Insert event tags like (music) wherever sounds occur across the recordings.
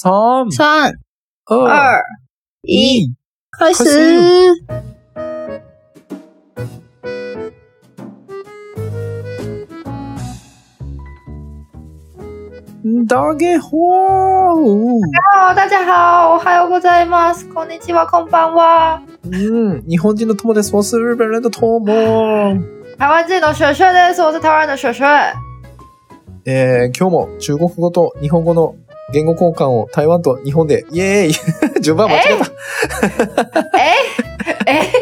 三、三、二、二、一，一。开开始。大家好。Hello，大家好，おはようございます。こんにちは、こんばんは。嗯，日本人的友です。我是日本人的友。台湾人の雪雪です。我是台湾的雪雪。えー、今日も中国語と日本語の言語交換を台湾と日本で、イエーイ (laughs) 順番間違えた。哎哎，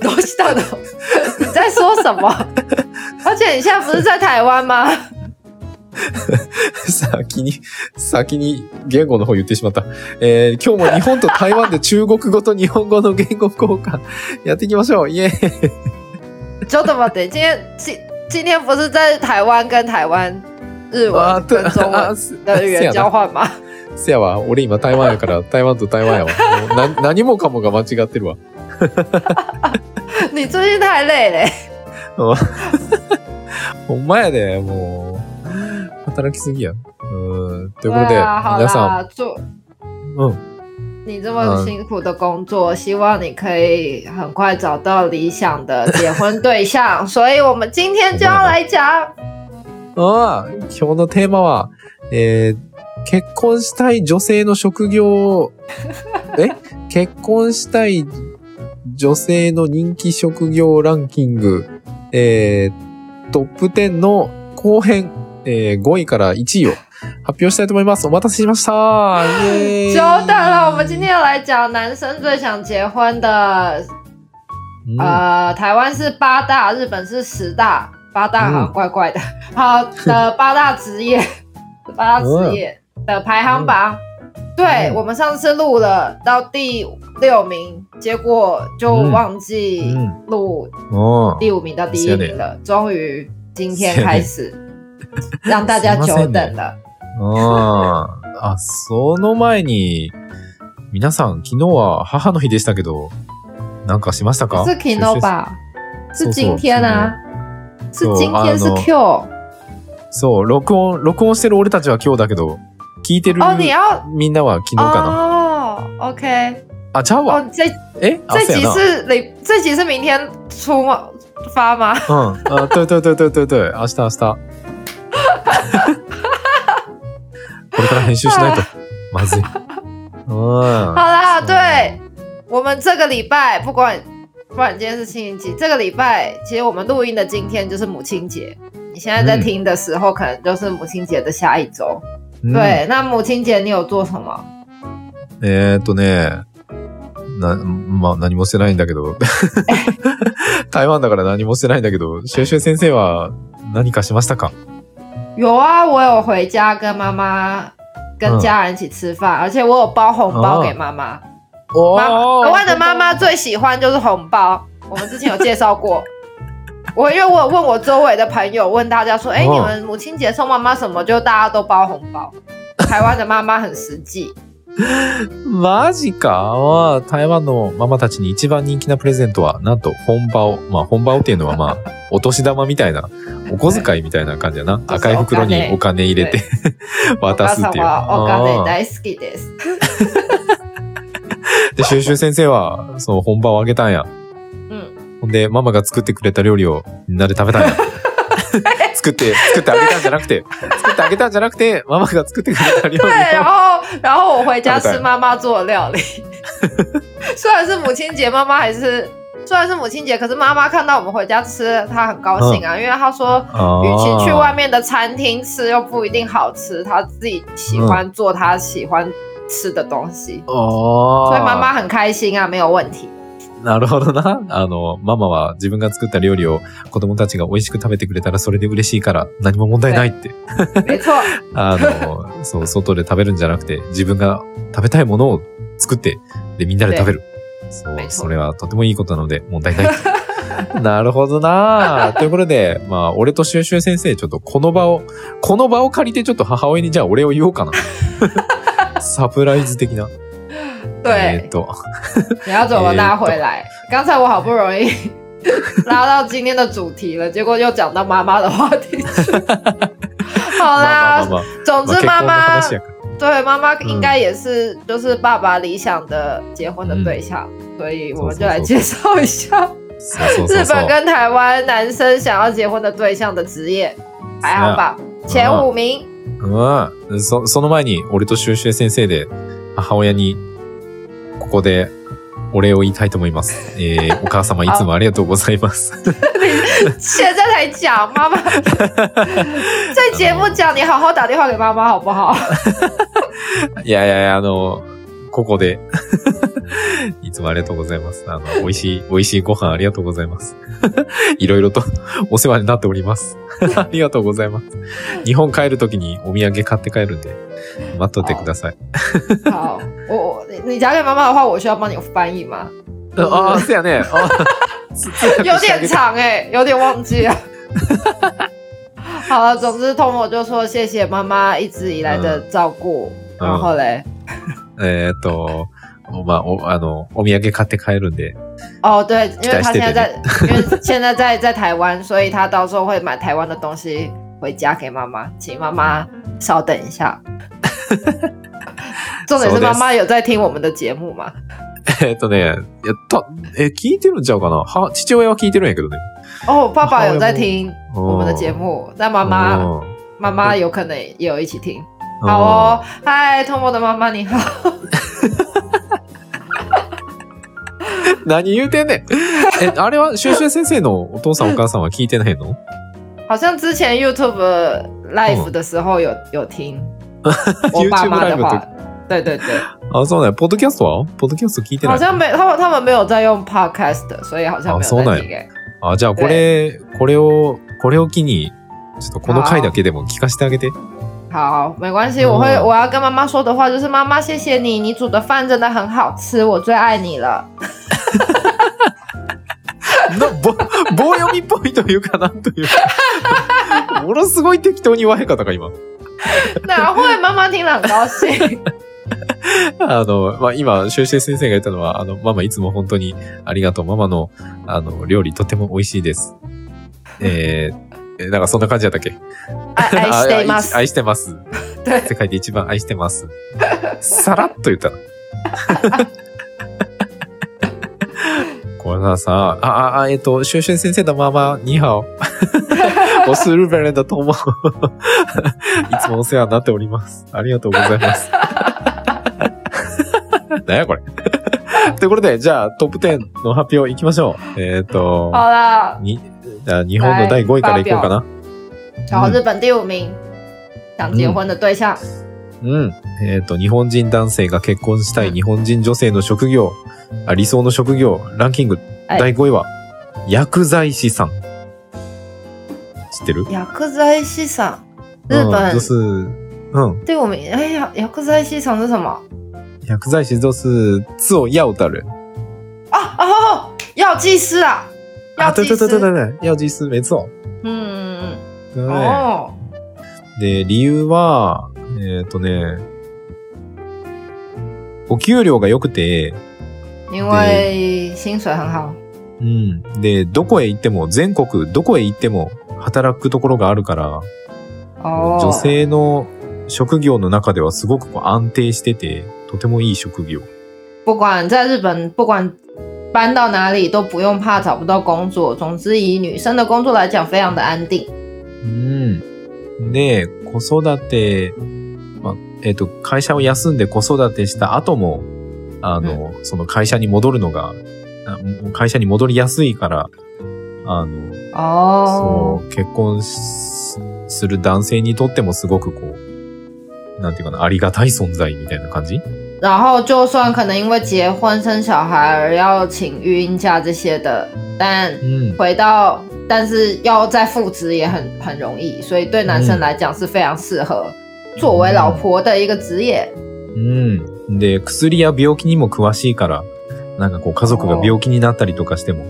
(laughs) (laughs) どうしたの？你在说什么？而且你现在不是在台湾吗？先に、先に言語の方言ってしまった。えー、今日も日本と台湾で中国語と日本語の言語交換やっていきましょう。イエーイちょっと待って，今天今今天不是在台湾跟台湾？日あ文跟中文的语言交換吗？せやわ。俺今台湾やから、台湾と台湾やわ。もうな何もかもが間違ってるわ。你最近太累嘞。ほんまやで、もう。働きすぎや。うん。ということで、啊，皆さ，ん、うん。你这么辛苦的工作，希望你可以很快找到理想的结婚对象。所以我们今天就要来讲，ああ、今日のテーマは、えー、結婚したい女性の職業、え？(laughs) 結婚したい女性の人気職業ランキング、えー、トップ10の後編、えー、5位から1位を発表したいと思います。お待たせしました。イエーイ。久等了。我们今天要来讲男生最想结婚的，うん呃，台湾是八大，日本是十大，八大好像怪怪的。好的八大职业，(laughs) 八大职业的排行榜。对嗯。我们上次录了到第六名，结果就忘记嗯。录おー第五名到第一名了，终于今天开始让大家久等了。(laughs) ああ、あ、その前に、皆さん、昨日は母の日でしたけど、なんかしましたか？是 Kino 吧？是今天啊，是そう今天是 Q そう、録音、録音してる俺たちは今日だけど、聞いてるみんなは昨日かな。哦，OK，あ、ちゃうわ。え？あ、这集。是礼，这集是明天出吗？发吗？うん。あ、对对对对对对。明日明日。(laughs) これから編集しないと。(laughs) まずい。うん。好啦，对我们这个礼拜不管不管今天是星期几，这个礼拜其实我们录音的今天就是母亲节。你现在在嗯听的时候，可能就是母亲节的下一周。うん。对，那母亲节你有做什么？えーっとね、な、まあ何もしてないんだけど、(laughs) 台湾だから何もしてないんだけど、シュエシュエ先生は何かしましたか有啊，我有回家跟妈妈、跟嗯家人一起吃饭，而且我有包红包给妈妈。 お妈妈，台湾的妈妈最喜欢就是红包，我们之前有介绍过。(laughs) 我因为我有问我周围的朋友，问大家说，哎、哦你们母亲节送妈妈什么？就大家都包红包。台湾的妈妈很实际，(laughs) マジかは、台湾のママたちに一番人気なプレゼントは、なんと本場まあ本場っていうのはまあ、(laughs) お年玉みたいな、お小遣いみたいな感じやな。赤い袋にお金入れてお渡すっていう。はお金大好きです。で、シュエシュエ先生は、その本場をあげたんや。うん。ほんで、ママが作ってくれた料理をみんなで食べたんや。(laughs) 作って、作ってあげたんじゃなくて、作ってあげたんじゃなくて、ママが作ってくれた料理对，然を。后然后我回家吃妈妈做的料理。(laughs) 虽然是母亲节，妈妈还是虽然是母亲节，可是妈妈看到我们回家吃，她很高兴啊，因为她说，与其去外面的餐厅吃又不一定好吃，她自己喜欢做她喜欢吃的东西，あ所以妈妈很开心啊，没有问题。なるほどな。あの、ママは自分が作った料理を子供たちが美味しく食べてくれたらそれで嬉しいから何も問題ないって。没错，(laughs) あの、そう、外で食べるんじゃなくて自分が食べたいものを作って、で、みんなで食べる。そうそれはとてもいいことなので問題ない。(laughs) なるほどなということで、まあ、俺とシュエシュエ先生、ちょっとこの場を、この場を借りてちょっと母親にじゃあ俺を言おうかな。サプライズ的な。えーっ对，と、你要怎么拉回来？刚才我好不容易(laughs) 拉到今天的主题了，结果又讲到妈妈的话题去。(laughs) 好まあまあ啦まあ、まあ、总之まあ妈妈結婚の話やから 对，妈妈应该也是，就是爸爸理想的结婚的对象，所以我们就来介绍一下日本跟台湾男生想要结婚的对象的职业排行榜前五名。 うん。そ、その前に、俺とシュシュ先生で、母親に、ここで、お礼を言いたいと思います。えー、お母様いつもありがとうございます。(laughs) 现在才讲，妈妈 (laughs) 在节目讲，你好好打电话给妈妈好不好？いやいやいや、あの、ここで (laughs) いつもありがとうございます。あの、美味しい、美味しいご飯ありがとうございます。(laughs) いろいろと (laughs) お世話になっております。ありがとうございます。日本帰るときにお土産買って帰るんで、待っとってください。好，我你嫁给妈妈的话，我需要帮你翻译吗？啊，是呀ね。有点长哎，有点忘记了。好。了，总之通我就说谢谢妈妈一直以来的照顾，嗯然后嘞。えっと、まあ、お、あの、お土産買って帰るんで。哦，对，因为他现在在，(laughs) 因为现在在在台湾，所以他到时候会买台湾的东西回家给妈妈，请妈妈稍等一下。(laughs) 重点是妈妈有在听我们的节目吗？(laughs) えっとね、やった、え、聞いてるんちゃうかな？は、父親は聞いてるんやけどね。哦，爸爸有在听我们的节目，但妈妈妈妈有可能也有一起听。好哦，嗨，托莫的妈妈你好。(laughs) 何言うてんねん。え、あれは、シュシュ先生のお父さんお母さんは聞いてないの？好像之前 YouTube Live 的时候有、有听。(laughs) YouTube Live 对对对。あ、そうね。ポッドキャストは？ポッドキャスト聞いてない好像没、他们他们没有在用 Podcast，所以好像没有在听、欸。あ、じゃあこれ、これを、これを機に、ちょっとこの回だけでも聞かせてあげて。好，没关系，我会我要跟妈妈说的话就是妈妈，谢谢你，你煮的饭真的很好吃，我最爱你了。(laughs) の棒棒読みっぽいというかなんというか (laughs) ものすごい適当に言わへんかったか今。哪会妈妈听了很高兴。(laughs) あの、まあ、今、修正先生が言ったのは、あの、ママいつも本当にありがとう。ママの、あの、料理とても美味しいです。えー、なんかそんな感じだったっけ？愛しています。愛してます。世界で一番愛してます。さらっと言ったの。これがさ、あ、あ、えっと、シュンシュン先生のママ、ニーハオ。我是日本人的友。いつもお世話になっております。ありがとうございます。(laughs) 何やこれ。ということで、じゃあトップ10の発表いきましょう。えっ、ー、と、好了。に、じゃあ日本の第5位からいこうかな。然后日本第五名、想結婚的对象。うん。えっ、ー、と、日本人男性が結婚したい日本人女性の職業、あ理想の職業、ランキング、第5位は、薬剤師さん。知ってる？薬剤師さん。日本。就是、うん。第五名。哎呀，薬剤師さん是什么？薬剤師就是做药的人。啊哦，药剂师啊！啊，对对对对对对，药剂师没错。嗯对。哦。で、理由は、えっ、ー、とね、お給料が良くて、因为薪水很好。うん。で、どこへ行っても、全国どこへ行っても働くところがあるから、女性の職業の中ではすごく安定してて、とてもいい職業。不管在日本，不管搬到哪里都不用怕找不到工作。总之，以女生的工作来讲，非常的安定。うん。で、子育て、まあ、えっ、ー、と、会社を休んで子育てした後も、あの、うん、その会社に戻るのが、会社に戻りやすいから、あの、あそう、結婚する男性にとってもすごくこう、なんていうかな、ありがたい存在みたいな感じ？然后，就算可能因为结婚生小孩而要请育婴假这些的，但回到，但是要再复职也很很容易，所以对男生来讲是非常适合作为老婆的一个职业。嗯，で薬や病気にも詳しいから、なんかこう家族が病気になったりとかしても、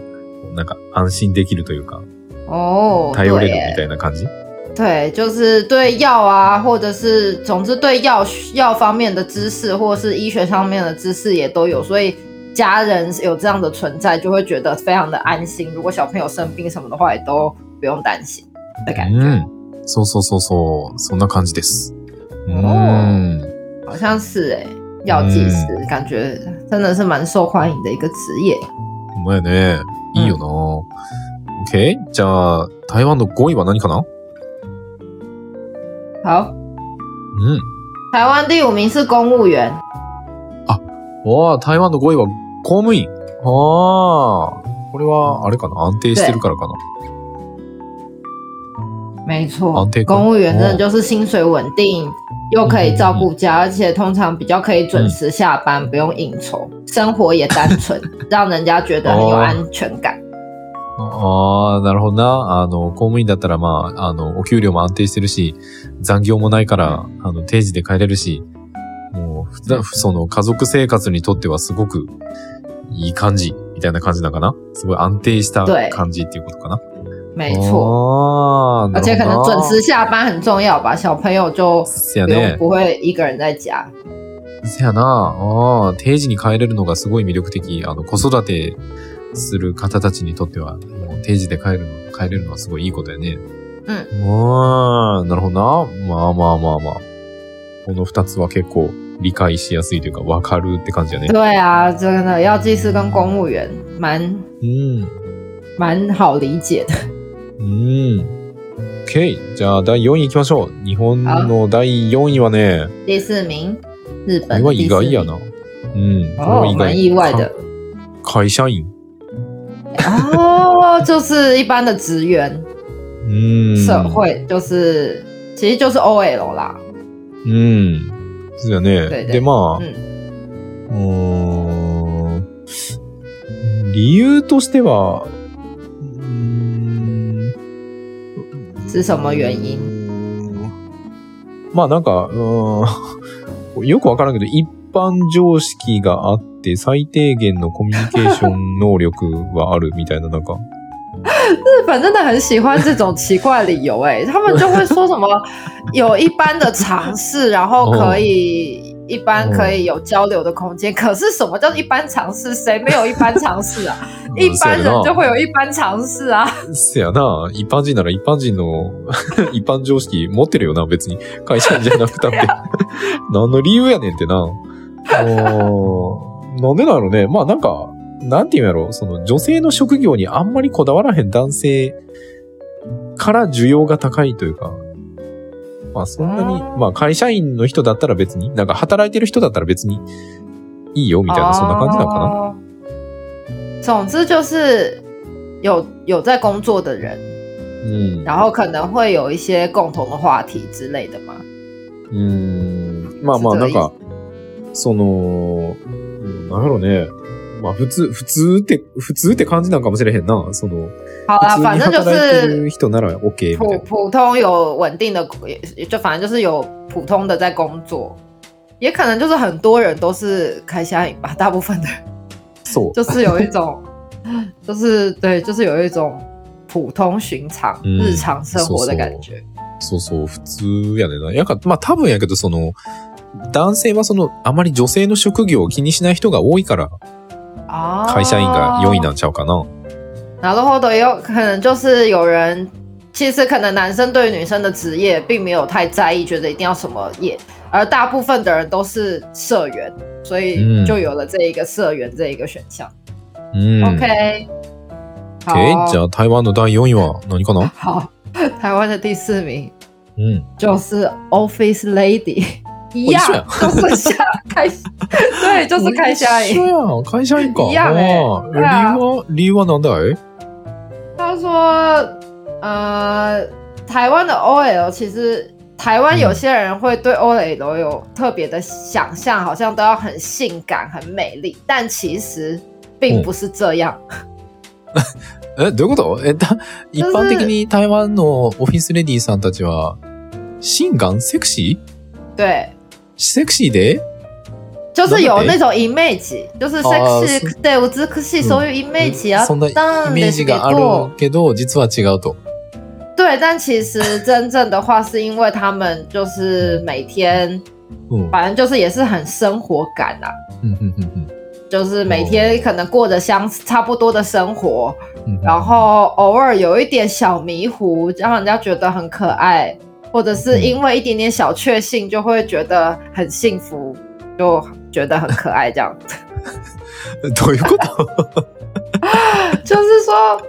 なんか安心できるというか、哦，頼れるみたいな感じ？对，就是对药啊，或者是总之对药药方面的知识，或者是医学上面的知识也都有，所以家人有这样的存在，就会觉得非常的安心。如果小朋友生病什么的话，也都不用担心的感觉。嗯，そうそうそうそう、そんな感じです。うん。好像是哎、药剂师、感觉真的是蛮受欢迎的一个职业。ほんまやね。いいよな。OK? じゃあ、台湾の5位は何かな好，うん。台湾第五名是公务员，わあ、台湾の5位は公務員。ああ。これは、あれかな安定してるからかな没错公务员真的就是薪水稳定，又可以照顾家，而且通常比较可以准时下班，不用应酬，生活也单纯，让人家觉得很有安全感。ああ、なるほどな。あの、公務員だったら、まあ、あの、お給料も安定してるし、残業もないから、あの、定時で帰れるし、もう、ふだその、家族生活にとってはすごくいい感じ、みたいな感じなのかな？すごい安定した对感じっていうことかな？没错，ああ、な而且可能。准时下班很重要吧，小朋友就不用。不会一个人在家。せやな。ああ、定時に帰れるのがすごい魅力的。あの、子育てする方たちにとっては、もう定時で帰るの、帰れるのはすごいいいことやね。うん。ああ、なるほどな。まあまあまあまあ。この二つは結構理解しやすいというか、わかるって感じやね。对啊，真的药剂师跟公务员蛮うん。蛮好理解的。うん。OK。じゃあ、第4位行きましょう。日本の第4位はね、第四名，日これは意外やな。うん。これ意外。蛮意外的。か。会社員。哦，就是一般的职员，うん。社会就是其实就是 OL 啦。うん。そうやね。对对で、まあ、嗯，うーん理由としては、うーん是什么原因？まあなんか、うーんよくわからんけど、一般常識があって、最低限のコミュニケーション能力はあるみたいな、なんか。日本真的很喜欢这种奇怪的理由、哎，他们就会说什么 (laughs) 有一般的尝试，然后可以、一般可以有交流的空间。可是什么叫一般尝试？谁没有一般尝试啊？一般人就会有一般尝試啊。せやな。一般人なら一般人の一般常識持ってるよな、別に。会社員じゃなくたって。何の理由やねんってな。なんでなのね。まあなんか、なんていうんやろ。その女性の職業にあんまりこだわらへん男性から需要が高いというか。まあそんなにまあ会社員の人だったら別に、なんか働いてる人だったら別にいいよみたいな、そんな感じなのかな？哦总之就是有有在工作的人，うん。然后可能会有一些共同的话题之类的嘛。うーん。まあまあ、なんか、その、うんなんやろうね。まあ普通、普通って、普通って感じなんかもしれへんな。その、好啦，普通に反正就是る人なら OK 普。普通有稳定的，也就反正就是有普通的在工作，也可能就是很多人都是开虾饮吧，大部分的人そう。就是有一种，就是对，就是有一种普通寻常、嗯日常生活的感觉。そうそう、普通やねんな。やか、まあ多分やけど、その、男性はその、あまり女性の職業を気にしない人が多いから、啊，会社員が4位なんちゃうかな。然后的也有可能就是有人，其实可能男生对女生的职业并没有太在意，觉得一定要什么业，而大部分的人都是社员，所以嗯就有了这一个社员这一个选项。うん。 OK，好 OK。(laughs) じゃあ台湾の第4位は何かな好，台湾的第四名うん。就是 Office Lady， 一样一緒や就是下开，对，就是开虾一緒饮。やん。会社員か。一样欸ああ对啊理由は、理由はなんだい他说，呃，台湾的 OL 其实台湾有些人会对 OL 有特别的想象，好像都要很性感、很美丽，但其实并不是这样。(laughs) え、どういうことえ、だ、一般的に台湾のオフィスレディさんたちは、性感セクシー对， セクシーで就是有那种 image，就是哦 sexy，是对我只可惜所有 image 啊，そんなイ当メージがあるけど、実は違うと。对，但其实真正的话，是因为他们就是每天，うん。反正就是也是很生活感啊，うんうんうんうん就是每天可能过着相差不多的生活，うん然后偶尔有一点小迷糊，让人家觉得很可爱， 或者是因为一点点小确幸就会觉得很幸福，就觉得很可爱这样。(laughs) どういうこと？(laughs) 就是说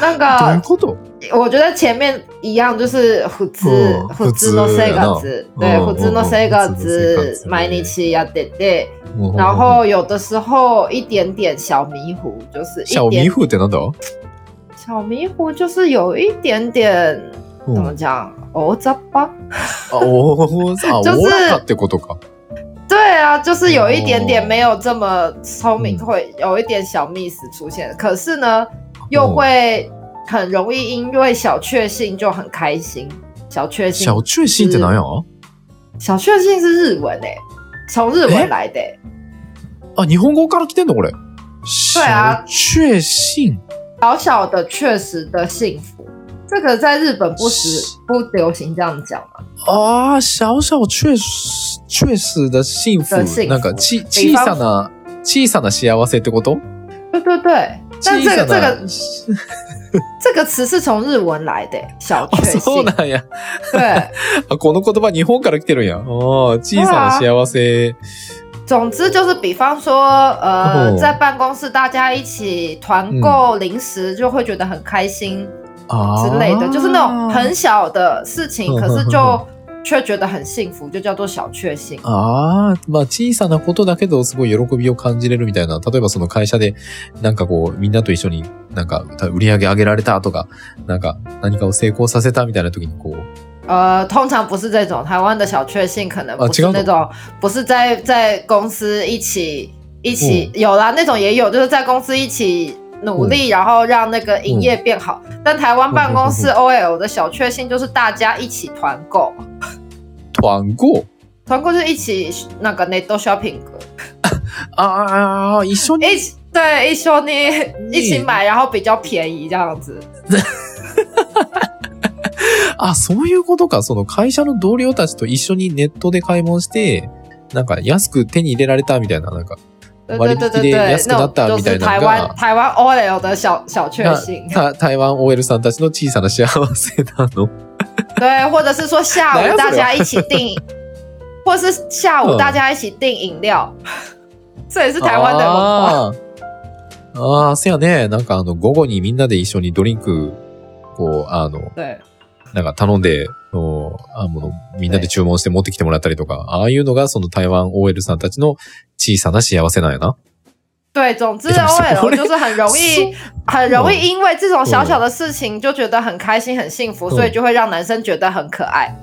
那どういう个，こと？我觉得前面一样，就是普通嗯普通の生活，对，嗯普通の生嗯普通の生活活毎日やってて，然后有的时候一点点小迷糊，就是小迷一点糊ってなんだ？小迷糊，就是有一点点うん 怎么讲，哦，这吧。あ、おーあ、(laughs) 就是ってことか。对啊，就是有一点点没有这么聪明，嗯会有一点小 miss 出现。可是呢，又会很容易因为小确幸就很开心。小确幸，小确幸ってなんや？小确幸是日文诶、从日文来的、欸。あ、日本語から来てんの？これ。对啊小确幸。小小的确实的幸福，这个在日本不时是不流行这样讲嘛？ああ、小小确实确实的幸福的幸。福なんかち比方小さな小さな幸せってこと？对对对，但这个这个这个词是从日文来的、欸小あ、确幸。そうなんや。对，(laughs) あ、この言葉日本から来てるんや。ああ、小さな幸せ。总之就是，比方说，呃，哦在办公室大家一起团购零食，就会觉得很开心あ之类的，就是那种很小的事情，嗯可是嗯就却觉得很幸福，就叫做小确幸。ああ、まあ小さなことだけどすごい喜びを感じれるみたいな。例えばその会社でなんかこうみんなと一緒になんか売り上げ上げられたとか、なんか何かを成功させたみたいな時にこう、呃，通常不是这种，台湾的小确幸可能不是那种，不是在在公司一起一起、嗯。有啦，那种也有，就是在公司一起努力，然后让那个营业变好。但台湾办公室 OL 的小确幸就是大家一起团购。团购？团购就是一起那个 net shopping，(laughs) ああ、一緒に一起对一緒に一起买，然后比较便宜这样子。(laughs) あ、そういうことか。その会社の同僚たちと一緒にネットで買い物して、なんか安く手に入れられたみたいな、なんか、对割引で安くな那ったみたいなのが、湾台湾 OL 的小小确な幸，た (laughs) 台湾 OL さんたちの小さな幸せなの。对，或者是说下午大家一起订，(laughs) 或是下午嗯大家一起订饮料，这也是台湾的文化。あー。あやね。なんかあの、午後にみんなで一緒にドリンク、こう、あの、对。なんか頼んで、おあもの、みんなで注文して持ってきてもらったりとか、ああいうのがその台湾 OL さんたちの小さな幸せなんやな。对，总之 OL 嘞就是很容易，很容易因为这种小小的事情就觉得很开心、很幸福，嗯所以就会让男生觉得很可爱。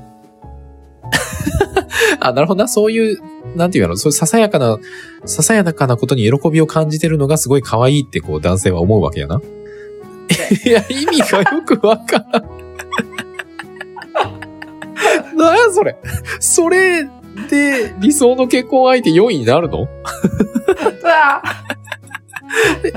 (laughs) あ、なるほどな。そういう、なんていうの、そういうささやかな、ささやかなことに喜びを感じてるのがすごい可愛いってこう男性は思うわけやな。(laughs) いや、意味がよくわからん。なんやそれ。それで理想の結婚相手4位になるの？(laughs)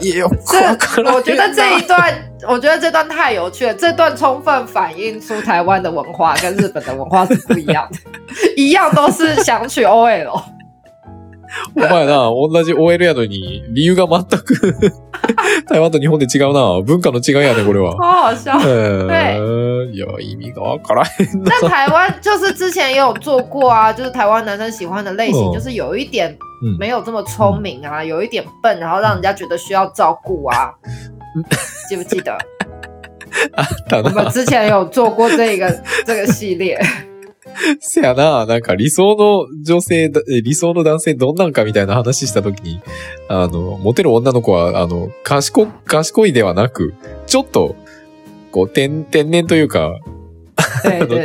いや、よくわからん。我觉得这一段，我觉得这段太有趣了，这段充分反映出台湾的文化跟日本的文化是不一样的，(laughs) 一样都是想娶 OL。お前な、同じ OL やのに、理由が全く (laughs) 台湾と日本で違うな。文化の違いやね、これは。好好笑。えー、いや、意味がわからへんな。但台湾就是之前也有做过啊，(laughs) 就是台湾男生喜欢的类型，嗯就是有一点嗯没有这么聪明啊，有一点笨，然后让人家觉得需要照顾啊。(laughs) 记不记得？た我们な。之前有做过这个 (laughs) 这个系列？せやな、なんか理想の女性理想の男性どんなんかみたいな話したときに、あの、モテる女の子は、あの、賢、賢いではなく、ちょっと、こう、天、天然というか、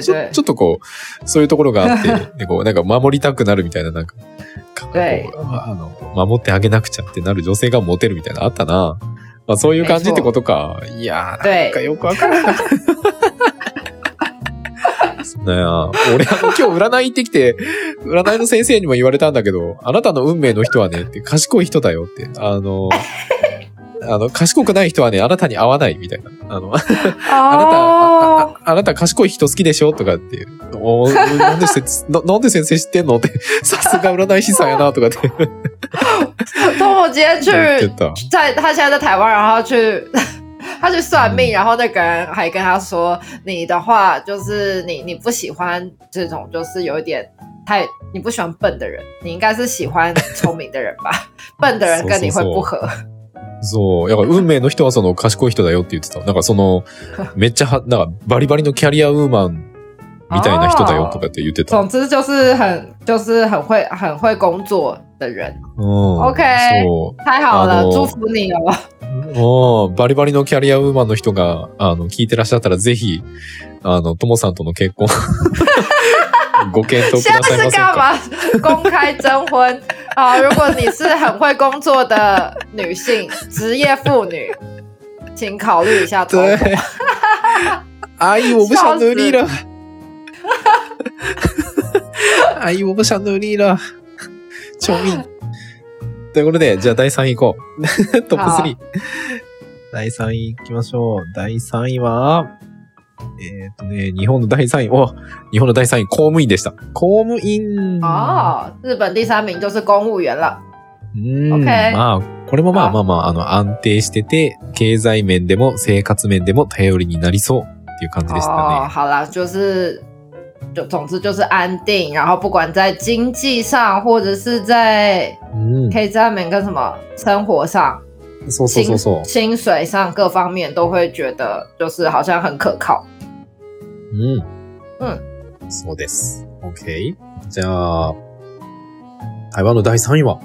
ちょちょっとこう、そういうところがあって、(laughs) でこう、なんか守りたくなるみたいな、なんか、あの、守ってあげなくちゃってなる女性がモテるみたいなのあったな。まあそういう感じってことか。いやー、なんかよくわからなかった。(laughs) ねえ俺あの今日占い行ってきて、占いの先生にも言われたんだけど、あなたの運命の人はね、って賢い人だよって。あの、あの、賢くない人はね、あなたに合わないみたいな。あの、(laughs) あなた、あなた賢い人好きでしょとかって。おなんでせ (laughs) ななんで先生知ってんのって。(laughs) さすが占い師さんやなとかって托我今天去。在他现在在台湾，然后去他去算命，然后那个人还跟他说：“你的话就是你你不喜欢这种，就是有一点太你不喜欢笨的人，你应该是喜欢聪明的人吧？笨的人跟你会不合。”そう。だから運命の人はその賢い人だよって言ってた。なんかその、(laughs) めっちゃは、なんかバリバリのキャリアウーマンみたいな人だよとかって言ってた。总之就是很就是很会很会工作的人。うん。OK。そう。太好了，祝福你哦。(laughs) おバリバリのキャリアウーマンの人が、あの、聞いてらっしゃったらぜひ、あの、ともさんとの結婚 (laughs) ご検討くださいませんか。现在是干嘛？公开征婚啊！如果你是很会工作的女性，职业妇女，请考虑一下投对，(laughs) 阿姨，我不想努力了。(laughs) 阿姨，我不想努力了。救命！ということで、じゃあ第3位行こう。(laughs) トップ3。第3位行きましょう。第3位は、えっ、ー、とね、日本の第3位、お (laughs) 日本の第3位、公務員でした。公務員。ああ、日本第3名就是公務員了。うん。Okay. まあ、これもまあまあまあ、あの、安定してて、経済面でも生活面でも頼りになりそうっていう感じでしたね。哦，好啦，就是，就总之就是安定，然后不管在经济上或者是在，嗯，可以在面跟什么生活上。そうそうそうそう。薪水上各方面都会觉得就是好像很可靠。うん。うん。そうです。OK。じゃあ、台湾の第3位は？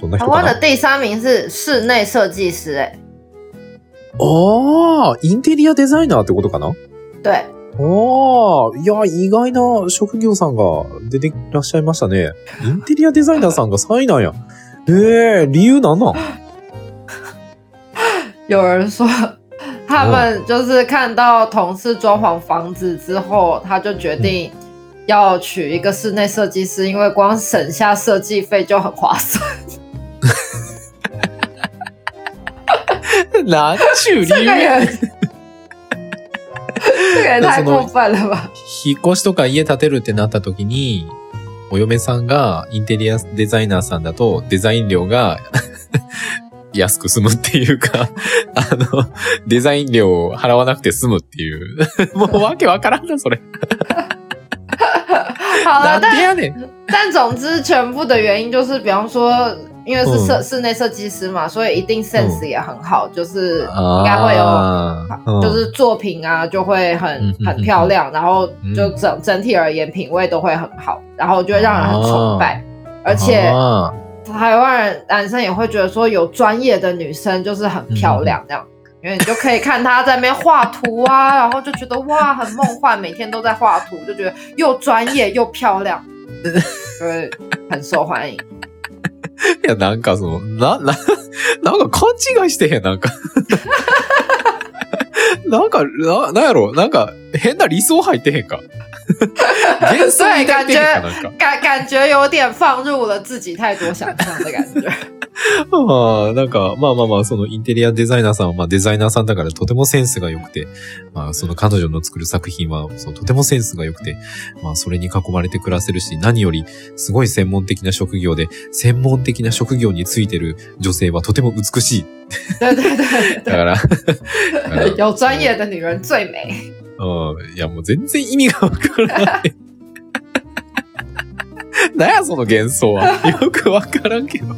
どんな人台湾的第三名是室内设计师、哎。ああ、インテリアデザイナーってことかな？对。ああ、いや、意外な職業さんが出ていらっしゃいましたね。(laughs) インテリアデザイナーさんが3位なんや。ええー、理由なんなん？有人说，(laughs) 他们就是看到同事装潢房子之后，他就决定要娶一个室内设计师，因为光省下设计费就很划算。(laughs) 哪娶理由？这个也太过分了吧！引っ越しとか家建てるってなった時に、お嫁さんがインテリアデザイナーさんだとデザイン料が 安く済むっていうか、(laughs) あの、デザイン料を払わなくて済むっていう。(laughs) もうわけわからんな、それ。(laughs) 好了，但但总之，全部的原因就是，比方说，因为是室室内设计师嘛，所以一定 sense 也很好，就是应该会有，就是作品啊就会很很漂亮，然后就整整体而言品味都会很好，然后就会让人很崇拜，而且。台湾人男生也会觉得说有专业的女生就是很漂亮这样，因为你就可以看她在那边画图啊，然后就觉得哇很梦幻，每天都在画图，就觉得又专业又漂亮，(laughs) 对，很受欢迎。いやなんかそのなななんか勘違いしてへんなんか。 (laughs) なんかななんやろ？なんか変な理想入ってへんか？(laughs) 对，感觉感感觉有点放入了自己太多想象的感觉。(laughs) あなんか、まあまあまあ、そのインテリアデザイナーさんは、まあデザイナーさんだからとてもセンスが良くて、まあその彼女の作る作品は、そうとてもセンスが良くて、まあそれに囲まれて暮らせるし、何よりすごい専門的な職業で、専門的な職業についてる女性はとても美しい。对对对。だから、有专业的女人最美。(laughs) うん。いや、もう全然意味がわからない。(laughs) なんや、その幻想は。(laughs) よくわからんけど。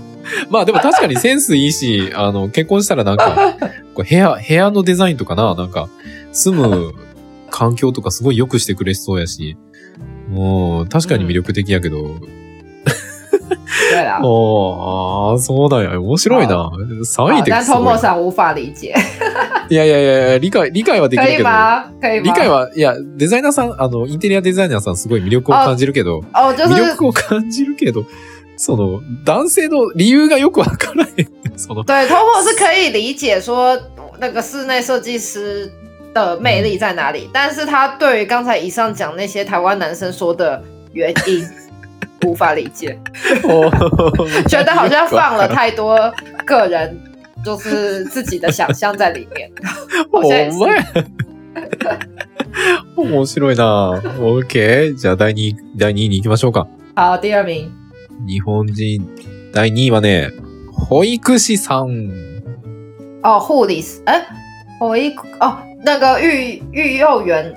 まあでも確かにセンスいいし、あの、結婚したらなんか、こう部屋、部屋のデザインとかな、なんか、住む環境とかすごい良くしてくれそうやし、もう、確かに魅力的やけど、对啦。哦，ああ、そうだよ。面白いな。3位って但 Tomo さん無法理解。いやいやいや、理解、理解はできるけど。理解は、いや、デザイナーさん、あの、インテリアデザイナーさんすごい魅力を感じるけど、魅力を感じるけど、その、男性の理由がよくわからへん。(laughs) その。对，Tomo 是可以理解说，那个室内设计师的魅力在哪里，但是他对于刚才以上讲那些台湾男生说的原因。无法理解，(laughs) 觉得好像放了太多个人，就是自己的想象在里面。(laughs) (laughs) 面白いな。OK。じゃあ第2、第2位に行きましょうか。好、第二名。日本人、第2位はね、保育士さん。哦，护理师，哎，我一哦，那个育育幼园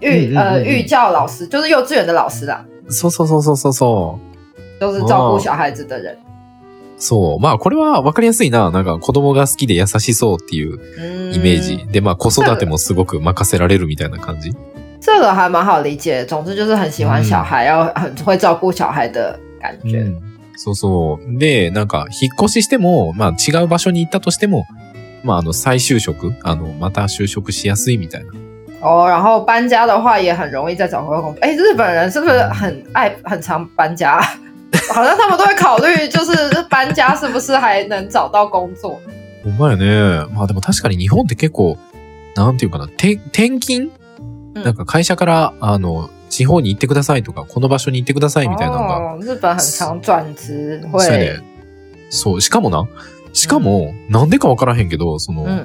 育呃育教老师，就是幼稚园的老师啦。そうそうそうそうそうそう。都是照顾小孩子的人。そう。まあ、これは分かりやすいな。なんか、子供が好きで優しそうっていうイメージ。で、まあ、子育てもすごく任せられるみたいな感じ。这个还蛮好理解。总之就是很喜欢小孩，然后很会照顾小孩的感觉。うん、そうそう。で、なんか、引っ越ししても、まあ、違う場所に行ったとしても、まあ、あの、再就職、あの、また就職しやすいみたいな。哦，然后搬家的话也很容易再找回工作。哎，日本人是不是很爱很常搬家？(laughs) 好像他们都会考虑，就是搬家是不是还能找到工作。ほんまやね。まあでも確かに日本って結構、なんていうかな、転勤、なんか会社から、あの、地方に行ってくださいとか、この場所に行ってくださいみたいなのが。日本很常转职。そうやね。そう、しかもな、しかも、なんでかわからへんけど、その、例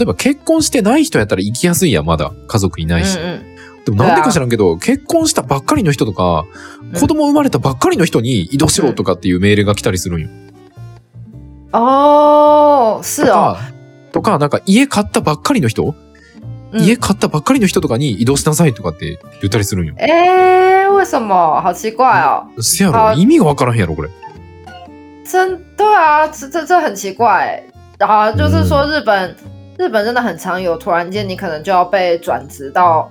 えば結婚してない人やったら行きやすいやまだ。家族いないし。うんうんでもなんでか知らんけど、結婚したばっかりの人とか、子供生まれたばっかりの人に移動しろとかっていう命令が来たりするんよ。ああ、是あ。とか、なんか家買ったばっかりの人、家買ったばっかりの人とかに移動しなさいとかって言ったりするんよ。えー、为什么好奇怪哦。せやろ、意味がわからへんやろ、これ。真对啊，这这这很奇怪。然后就是说日本、日本真的很常有，突然间你可能就要被转职到。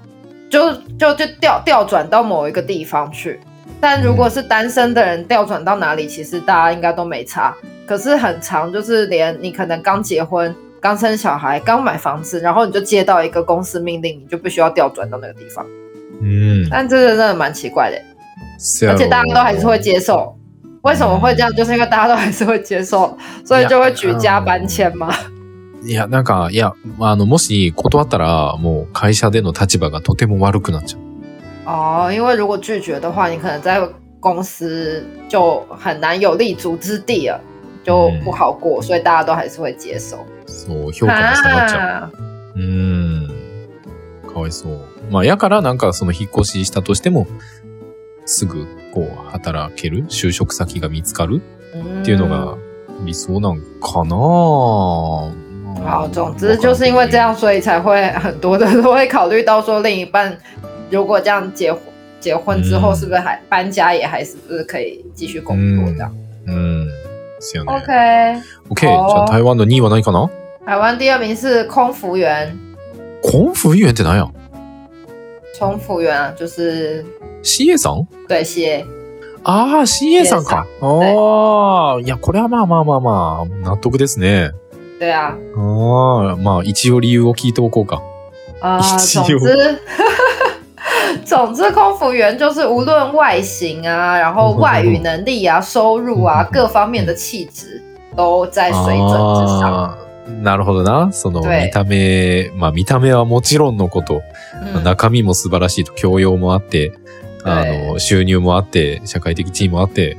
就就就调调转到某一个地方去，但如果是单身的人调转到哪里，其实大家应该都没差。可是很长，就是连你可能刚结婚、刚生小孩、刚买房子，然后你就接到一个公司命令，你就必须要调转到那个地方。嗯，但这个真的蛮奇怪的，而且大家都还是会接受。为什么会这样？就是因为大家都还是会接受，所以就会举家搬迁吗？いや、なんか、いや、あの、もし断ったら、もう会社での立場がとても悪くなっちゃう。哦，因为如果拒绝的话，你可能在公司就很难有立足之地了，就不好过，所以大家都还是会接受。そう、評価が下がっちゃう。うん。かわいそう。まあ、やからなんかその引っ越ししたとしても、すぐこう働ける就職先が見つかるっていうのが理想なんかな好，总之就是因为这样，所以才会很多的都会考虑到说，另一半如果这样结婚结婚之后，是不是还搬家也还是不是可以继续工作这样？嗯，行。OK OK，じゃ台湾的2位は何かな？台湾第二名是空服员。空服员って何や？空服员啊，就是 CA さん？对，CA。ああ、CA さんか。ああ、いや、これはまあまあまあまあ、納得ですね。 对啊。哦，まあ一応理由を聞いておこうか。啊，总之，(laughs) 总之，空服员就是无论外形啊，然后外语能力啊、收入啊各方面的气质都在水准之上。なるほどな。その見た目、まあ見た目はもちろんのこと、中身も素晴らしいと教養もあって、あの、収入もあって、社会的地位もあって、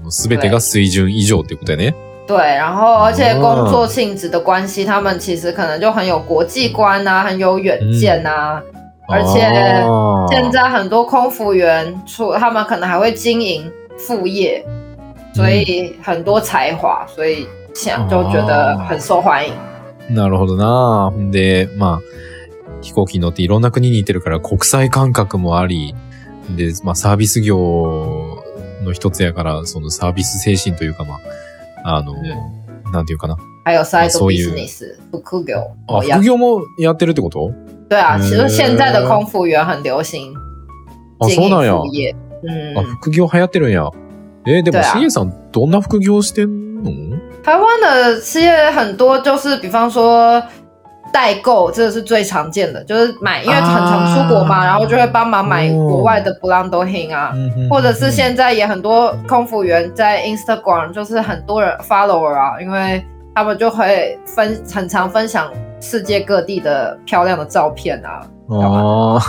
もうすべてが水準以上っていうことやね。对，然后而且工作性质的关系，他们其实可能就很有国际观啊，很有远见啊。而且现在很多空服员，除他们可能还会经营副业，所以很多才华，所以想就觉得很受欢迎。なるほどな。で、まあ飛行機乗っていろんな国に行ってるから国際感覚もあり、で、まあサービス業の一つやから、そのサービス精神というかまあ。あの、うん、なんていうかな。还有サイドビジネス、副業。あ、副業もやってるってこと？对啊，其实现在的空服员很流行。あ、そうなんや。うん、あ、副業流行ってるんや。えー、でも CA さんどんな副業してんの？台湾的企业很多，就是比方说代购这个是最常见的，就是买，因为很常出国嘛，然后就会帮忙买国外的 Blando Hin 啊，或者是现在也很多空服员在 Instagram，就是很多人 follower 啊，因为他们就会分很常分享世界各地的漂亮的照片啊，哦，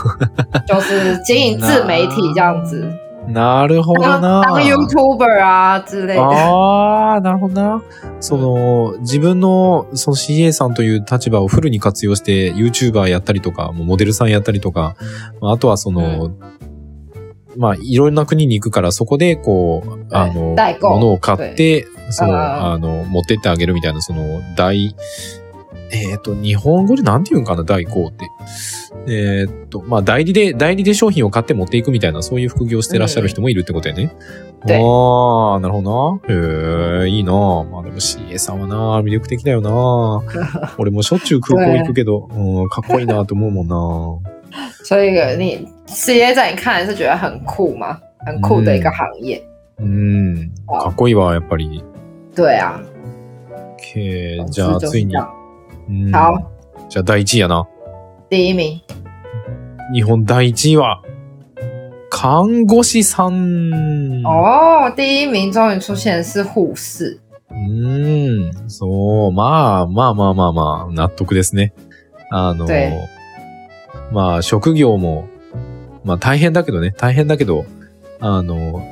就是经营自媒体这样子。(laughs) なるほどな。当 YouTuber あ之類で。ああ、なるほどな。その、自分の、その CA さんという立場をフルに活用して YouTuber やったりとか、モデルさんやったりとか、あとはその、うん、まあ、いろんな国に行くから、そこで、こう、あの、物を買って、その、あの、持ってってあげるみたいな、その、大、えっ、と、日本語でなんて言うんかな、代行って。えっ、と、まあ、代理で、代理で商品を買って持っていくみたいな、そういう副業してらっしゃる人もいるってことやね。对ああ、なるほどな。へえ、いいな。まあでも CA さんはな、魅力的だよな。(laughs) 俺もしょっちゅう空港行くけど、うん、かっこいいなと思うもんな。(laughs) 所以你企业在你看来是觉得很酷吗？很酷的一个行业。うん、かっこいいわ、やっぱり。对啊，OK じゃあ、ついに好，じゃあ、第1位やな。第一名，日本第1位は、看護師さん。哦，第一名终于出现的是护士。うーん、そう、まあ、まあまあまあまあ、納得ですね。あの对、まあ、職業も、まあ大変だけどね、大変だけど、あの、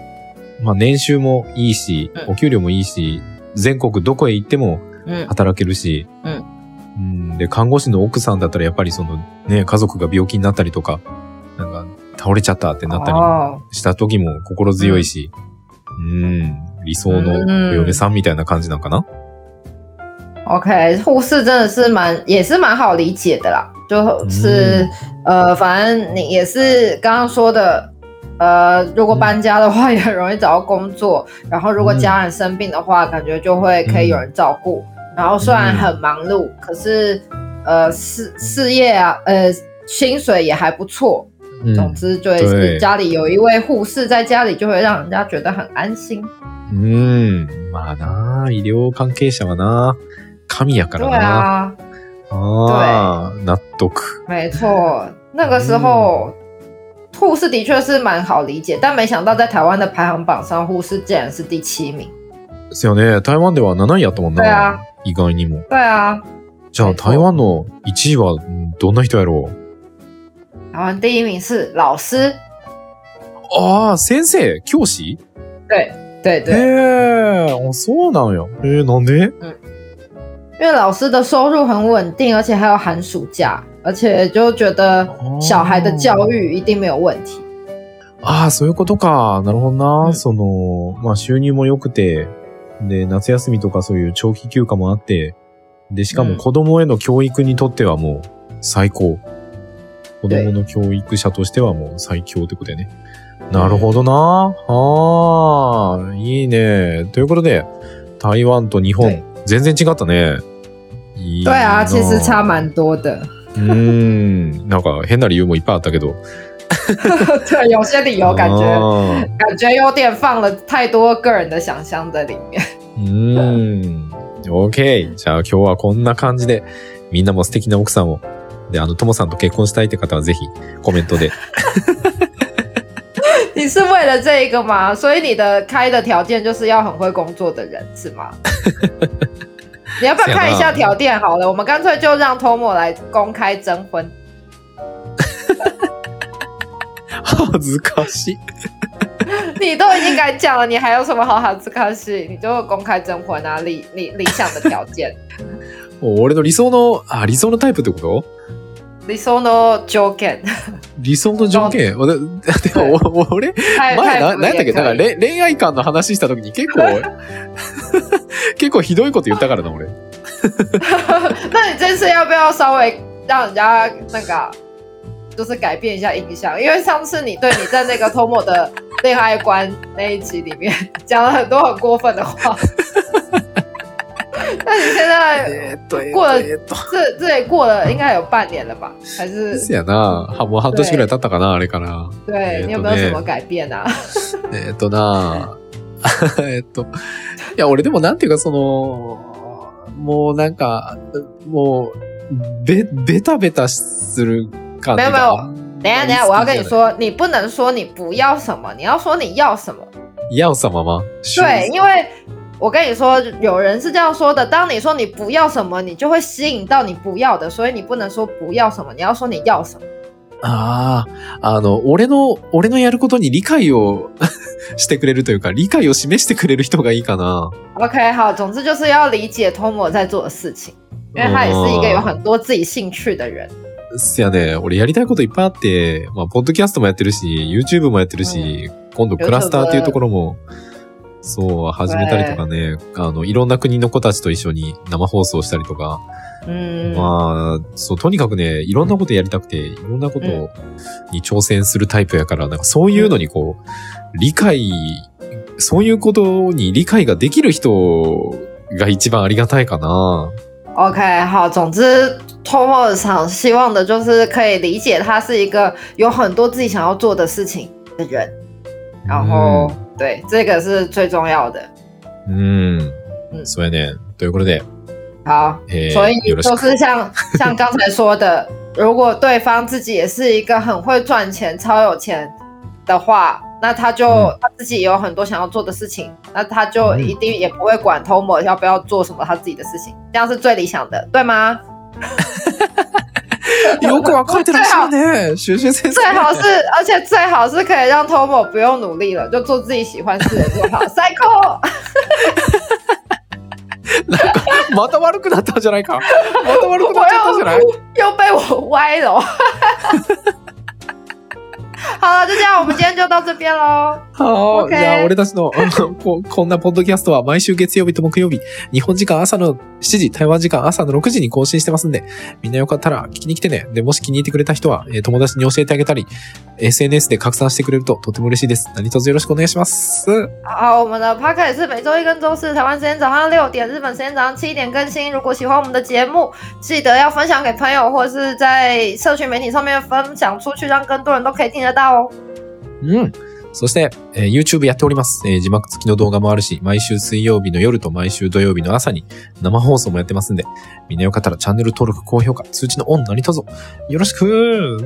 まあ年収もいいし、うん。お給料もいいし、全国どこへ行っても嗯，働けるし、うんうん。で、看護師の奥さんだったらやっぱりそのね、家族が病気になったりとか、なんか倒れちゃったってなったり哦，した時も心強いし、うん、理想のお嫁さんみたいな感じなんかな？OK，护士真的是蛮也是蛮好理解的啦，就是、呃，反正你也是刚刚说的，呃，如果搬家的话 (laughs) 也很容易找到工作，然后如果家人生病的话，感觉就会可以有人照顾，然后虽然很忙碌，可是呃事事业啊，呃薪水也还不错，总うん。之就是家里有一位护士在家里，就会让人家觉得很安心。うん。まあな医療関係者はな神やか对らな。啊，ああ、納得。没错，那个时候、护士的确是蛮好理解，但没想到在台湾的排行榜上，护士竟然是第七名。ですよね。台湾では7位やったもんな。对啊意外にも。对啊，じゃあ台湾の1位はんどんな人やろう？台湾第一名是老师。ああ、先生教師？对对へ对，え、あそうなんや。えー、なんで？因为老师的收入很稳定，而且还有寒暑假，而且就觉得小孩的教育一定没有问题。ああ、そういうことか。なるほどな。うんその、まあ収入も良くて、で、夏休みとかそういう長期休暇もあって、で、しかうんも子供への教育にとってはもう最高。子供の教育者としてはもう最強ってことやね。なるほどな。ああ、いいね。ということで、台湾と日本对、全然違ったね。いい (laughs) 对啊，な其实差蛮多的。(laughs) ん。なんか変な理由もいっぱいあったけど。(laughs) 对，有些理由感觉あー感觉有点放了太多个人的想象在里面。うーん。OK。じゃあ今日はこんな感じで、みんなも素敵な奥さんを。で、あの、ともさんと結婚したいって方はぜひコメントで。(laughs) 你是为了这一个吗？所以你的开的条件就是要很会工作的人是吗？(laughs) 你要不要看一下条件好了？我们干脆就让 Tomo 来公开征婚。 恥ずかしい。你都已经敢讲了，你还有什么好哈兹卡西？你就公开征婚啊，理理理想的条件？(laughs) 俺の理想の、あ、理想のタイプってこと？理想の条件。理想の条件？(laughs) 俺でも、お俺、太前な、太不何やっけ？恋恋愛観の話した時に結構、(laughs) 結構ひどいこと言ったからな、俺。那你这次要不要稍微让人家就是改变一下印象？因为上次你对你在那个 Tomo 的恋爱观那一集里面讲了很多很过分的话。(laughs) 那你现在过了。这这也过了应该有半年了吧？还是？せやな。はもう半年ぐらい経ったかな、あれから。对你有没有什么改变あ？えーっとなえーっと、いや、俺でもなんていうか、その、もうなんか、もう、べ、ベタベタする没有没有が。等一下等一下，我要跟你说，你不能说你不要什么，你要说你要什么。要什么吗？对，因为我跟你说，有人是这样说的：当你说你不要什么，你就会吸引到你不要的，所以你不能说不要什么，你要说你要什么。ああ、あの、俺の、俺のやることに理解を(laughs) してくれるというか、理解を示してくれる人がいいかな。 OK，好，总之就是要理解 Tomo 在做的事情，因为他也是一个有很多自己兴趣的人。 せやね、俺やりたいこといっぱいあって、まあ、ポッドキャストもやってるし、YouTube もやってるし、今度クラスターっていうところもそう、始めたりとかね、あの、いろんな国の子たちと一緒に生放送したりとか、うん、まあ、そう、とにかくね、いろんなことやりたくて、いろんなことに挑戦するタイプやから、なんかそういうのにこう、理解、そういうことに理解ができる人が一番ありがたいかな。OK，好，总之，托莫想希望的就是可以理解他是一个有很多自己想要做的事情的人，然后、嗯、对，这个是最重要的。嗯嗯，そうやね。ということで。好，所以就是像(laughs) 像刚才说的，如果对方自己也是一个很会赚钱、超有钱的话，那他就、嗯、他自己有很多想要做的事情，那他就一定也不会管 Tomo 要不要做什么他自己的事情，这样是最理想的，对吗？ よくわかってらっしゃるね，学学先生。最好是，而且最好是可以让 Tomo 不用努力了，就做自己喜欢事的就好。Cycle。また悪くなったんじゃないか。また悪くなっちゃったんじゃない又被我歪了。好了，就这样，我们今天就到这边喽。好、じゃあ俺たちの (laughs) ここんなポッドキャストは毎週月曜日と木曜日、日本時間朝の7時、台湾時間朝の6時に更新してますんで、みんなよかったら聞きに来てね。で、もし気に入ってくれた人は、え友達に教えてあげたり、SNS で拡散してくれるととても嬉しいです。何卒よろしくお願いします。好，我们的 podcast 是每周一跟周四台湾时间早上六点，日本时间早上七点更新。如果喜欢我们的节目，记得要分享给朋友，或者是在社群媒体上面分享出去，让更多人都可以听得到哦。うん。そして、えー、YouTube やっております、えー、字幕付きの動画もあるし、毎週水曜日の夜と毎週土曜日の朝に生放送もやってますんで、みんなよかったらチャンネル登録、高評価、通知のオン何卒よろしく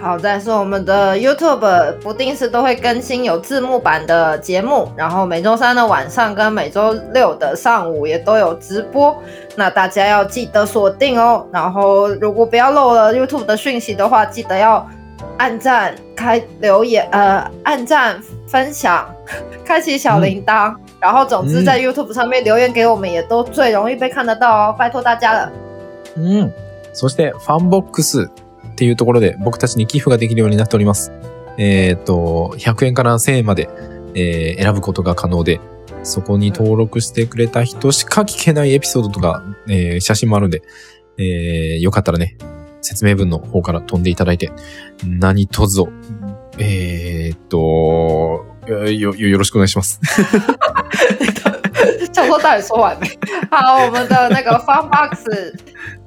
好，再是我们的 YouTube 不定时都会更新有字幕版的节目，然后每周三的晚上跟每周六的上午也都有直播，那大家要记得锁定哦。然后如果不要漏了 YouTube 的讯息的话，记得要。按赞、开留言、呃，按赞、分享、开启小铃铛，嗯、然后总之在 YouTube 上面留言给我们，也都最容易被看得到哦，拜托大家了。うん。そしてファンボックスっていうところで僕たちに寄付ができるようになっております。えっ、ー、と、100円から1000円まで、えー、選ぶことが可能で、そこに登録してくれた人しか聞けないエピソードとか、えー、写真もあるんで、えー、よかったらね、説明文の方から飛んでいただいて、何とぞ、えー、っと、よ、よろしくお願いします。想说到底说完没？好，我们的那个 Fun Box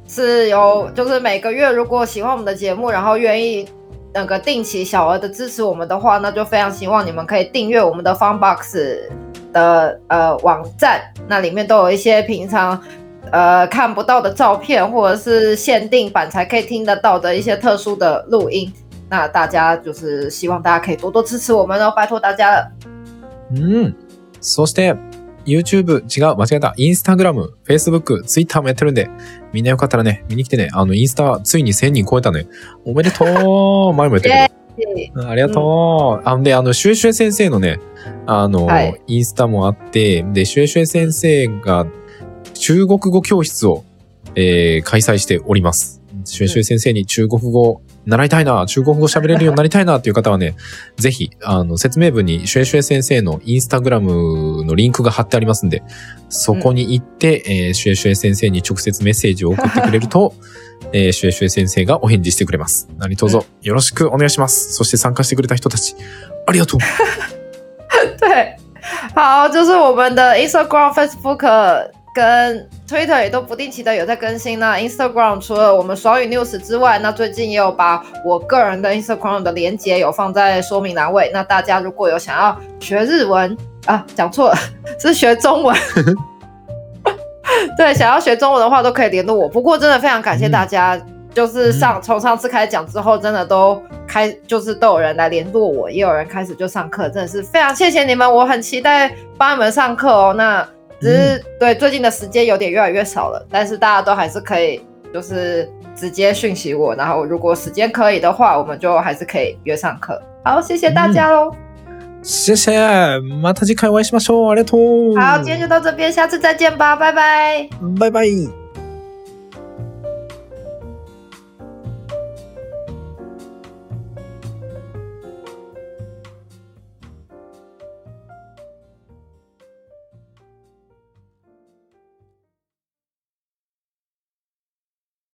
是由，就是每个月如果喜欢我们的节目，然后愿意那个定期小额的支持我们的话，那就非常希望你们可以订阅我们的 Fun Box 的呃网站，那里面都有一些平常。呃，看不到的照片，或者是限定版才可以听得到的一些特殊的录音，那大家就是希望大家可以多多支持我们哦，拜托大家了。うん。そして、YouTube、違う、間違えた。Instagram、Facebook、Twitter もやってるんで、みんなよかったらね、見に来てね。あの、インスタ、ついに1000人超えたね。おめでとう前もやったけど。ありがとう。うん、あんで、あの、シュエシュエ先生のね、あの、はい、インスタもあって、で、シュエシュエ先生が中国語教室を、えー、開催しております。シュエシュエ先生に中国語習いたいな、中国語喋れるようになりたいなっていう方はね、(laughs) ぜひ、あの、説明文にシュエシュエ先生のインスタグラムのリンクが貼ってありますんで、そこに行って、うん、えー、シュエシュエ先生に直接メッセージを送ってくれると、(laughs) えー、シュエシュエ先生がお返事してくれます。何卒よろしくお願いします。そして参加してくれた人たち、ありがとう。(laughs) 对，好，就是我们的 Instagram、Facebook。跟 Twitter 也都不定期的有在更新那 Instagram 除了我们双语 news 之外，那最近也有把我个人的 Instagram 的连接有放在说明栏位。那大家如果有想要学日文啊，讲错了，是学中文。(laughs) 对，想要学中文的话都可以联络我。不过真的非常感谢大家，就是上从上次开始讲之后，真的都开就是都有人来联络我，也有人开始就上课，真的是非常谢谢你们，我很期待帮你们上课哦。那。只是对最近的时间有点越来越少了，但是大家都还是可以，就是直接讯息我，然后如果时间可以的话，我们就还是可以约上课。好，谢谢大家喽！谢谢，また次回お会いしましょう。ありがとう。好，今天就到这边，下次再见吧，拜拜。拜拜。